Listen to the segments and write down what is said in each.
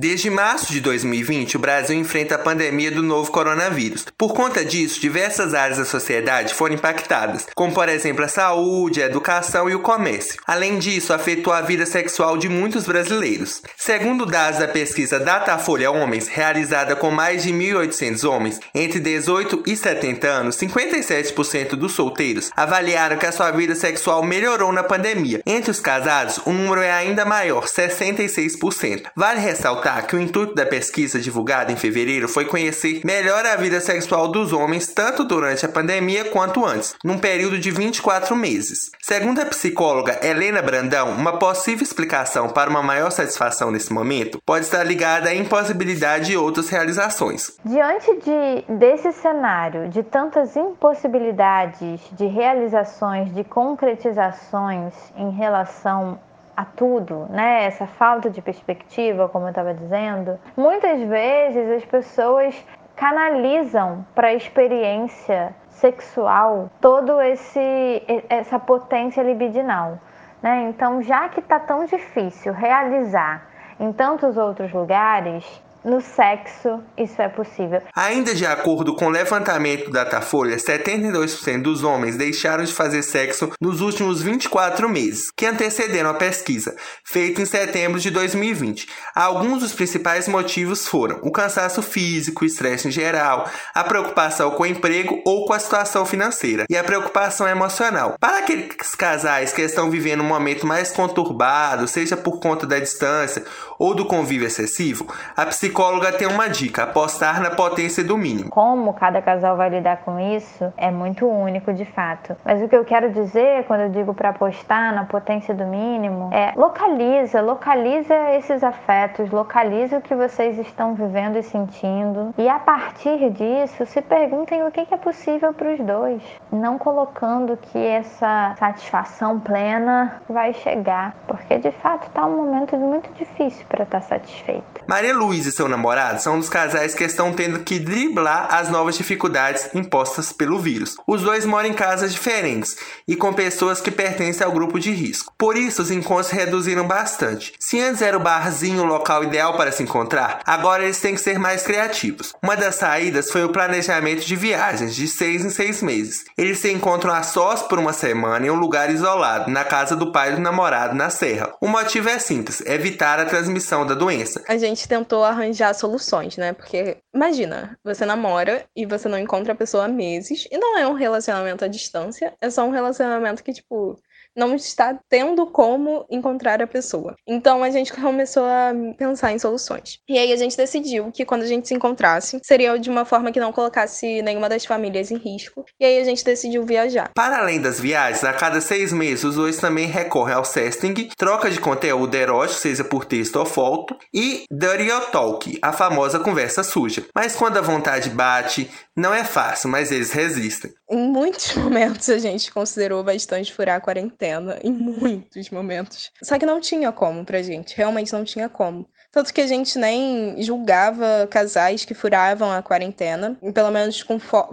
Desde março de 2020, o Brasil enfrenta a pandemia do novo coronavírus. Por conta disso, diversas áreas da sociedade foram impactadas, como por exemplo a saúde, a educação e o comércio. Além disso, afetou a vida sexual de muitos brasileiros. Segundo dados da pesquisa Datafolha Homens, realizada com mais de 1.800 homens entre 18 e 70 anos, 57% dos solteiros avaliaram que a sua vida sexual melhorou na pandemia. Entre os casados, o número é ainda maior, 66%. Vale ressaltar que o intuito da pesquisa divulgada em fevereiro foi conhecer melhor a vida sexual dos homens tanto durante a pandemia quanto antes, num período de 24 meses. Segundo a psicóloga Helena Brandão, uma possível explicação para uma maior satisfação nesse momento pode estar ligada à impossibilidade de outras realizações. Diante de, desse cenário de tantas impossibilidades de realizações, de concretizações em relação a tudo, né? Essa falta de perspectiva, como eu estava dizendo, muitas vezes as pessoas canalizam para a experiência sexual todo esse essa potência libidinal, né? Então, já que está tão difícil realizar em tantos outros lugares, no sexo isso é possível. Ainda de acordo com o levantamento do Datafolha, 72% dos homens deixaram de fazer sexo nos últimos 24 meses, que antecederam a pesquisa, feita em setembro de 2020. Alguns dos principais motivos foram o cansaço físico, o estresse em geral, a preocupação com o emprego ou com a situação financeira e a preocupação emocional. Para aqueles casais que estão vivendo um momento mais conturbado, seja por conta da distância ou do convívio excessivo, a psicóloga tem uma dica: apostar na potência do mínimo. Como cada casal vai lidar com isso é muito único de fato. Mas o que eu quero dizer quando eu digo para apostar na potência do mínimo é localiza, localiza esses afetos, localiza o que vocês estão vivendo e sentindo e a partir disso se perguntem o que é possível para os dois, não colocando que essa satisfação plena vai chegar, porque de fato está um momento muito difícil para estar tá satisfeita. Maria Luísa seu namorado são um dos casais que estão tendo que driblar as novas dificuldades impostas pelo vírus. Os dois moram em casas diferentes e com pessoas que pertencem ao grupo de risco. Por isso, os encontros reduziram bastante. Se antes era o barzinho o local ideal para se encontrar, agora eles têm que ser mais criativos. Uma das saídas foi o planejamento de viagens de seis em seis meses. Eles se encontram a sós por uma semana em um lugar isolado, na casa do pai do namorado na Serra. O motivo é simples: evitar a transmissão da doença. A gente tentou arranjar soluções, né? Porque imagina, você namora e você não encontra a pessoa há meses e não é um relacionamento à distância, é só um relacionamento que tipo não está tendo como encontrar a pessoa. Então a gente começou a pensar em soluções. E aí a gente decidiu que quando a gente se encontrasse, seria de uma forma que não colocasse nenhuma das famílias em risco. E aí a gente decidiu viajar. Para além das viagens, a cada seis meses os dois também recorrem ao sexting, troca de conteúdo erótico, seja por texto ou foto, e dirty talk, a famosa conversa suja. Mas quando a vontade bate, não é fácil, mas eles resistem. Em muitos momentos a gente considerou bastante furar a quarentena, em muitos momentos. Só que não tinha como pra gente, realmente não tinha como. Tanto que a gente nem julgava casais que furavam a quarentena, pelo menos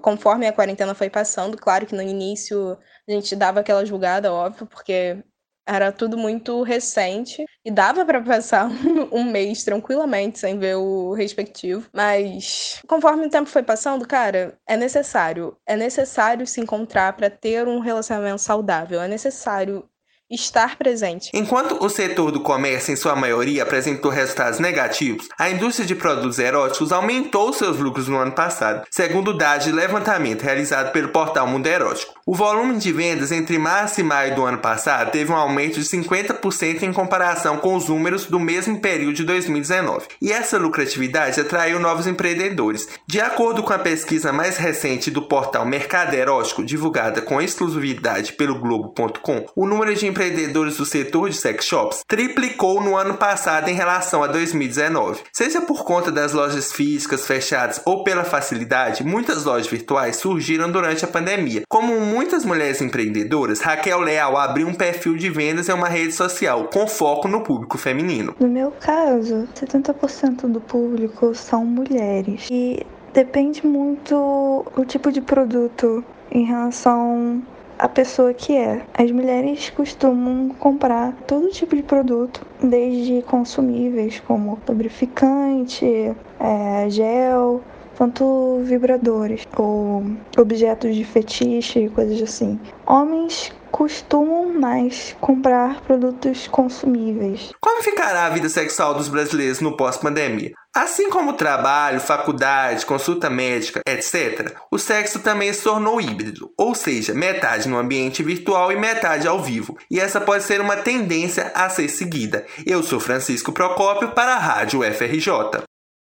conforme a quarentena foi passando. Claro que no início a gente dava aquela julgada, óbvio, porque era tudo muito recente e dava para passar um, mês tranquilamente sem ver o respectivo. Mas conforme o tempo foi passando, cara, é necessário. É necessário se encontrar para ter um relacionamento saudável. É necessário estar presente. Enquanto o setor do comércio, em sua maioria, apresentou resultados negativos, a indústria de produtos eróticos aumentou seus lucros no ano passado, segundo dados de levantamento realizado pelo portal Mundo Erótico. O volume de vendas entre março e maio do ano passado teve um aumento de 50% em comparação com os números do mesmo período de 2019. E essa lucratividade atraiu novos empreendedores. De acordo com a pesquisa mais recente do portal Mercado Erótico, divulgada com exclusividade pelo Globo.com, o número de empreendedores do setor de sex shops triplicou no ano passado em relação a 2019. Seja por conta das lojas físicas fechadas ou pela facilidade, muitas lojas virtuais surgiram durante a pandemia. Como muitas mulheres empreendedoras, Raquel Leal abriu um perfil de vendas em uma rede social com foco no público feminino. No meu caso, 70% do público são mulheres e depende muito o tipo de produto em relação a pessoa que é. As mulheres costumam comprar todo tipo de produto, desde consumíveis como lubrificante, é, gel, quanto vibradores ou objetos de fetiche e coisas assim. Homens costumam mais comprar produtos consumíveis. Como ficará a vida sexual dos brasileiros no pós-pandemia? Assim como trabalho, faculdade, consulta médica, etc., o sexo também se tornou híbrido, ou seja, metade no ambiente virtual e metade ao vivo. E essa pode ser uma tendência a ser seguida. Eu sou Francisco Procópio para a Rádio FRJ.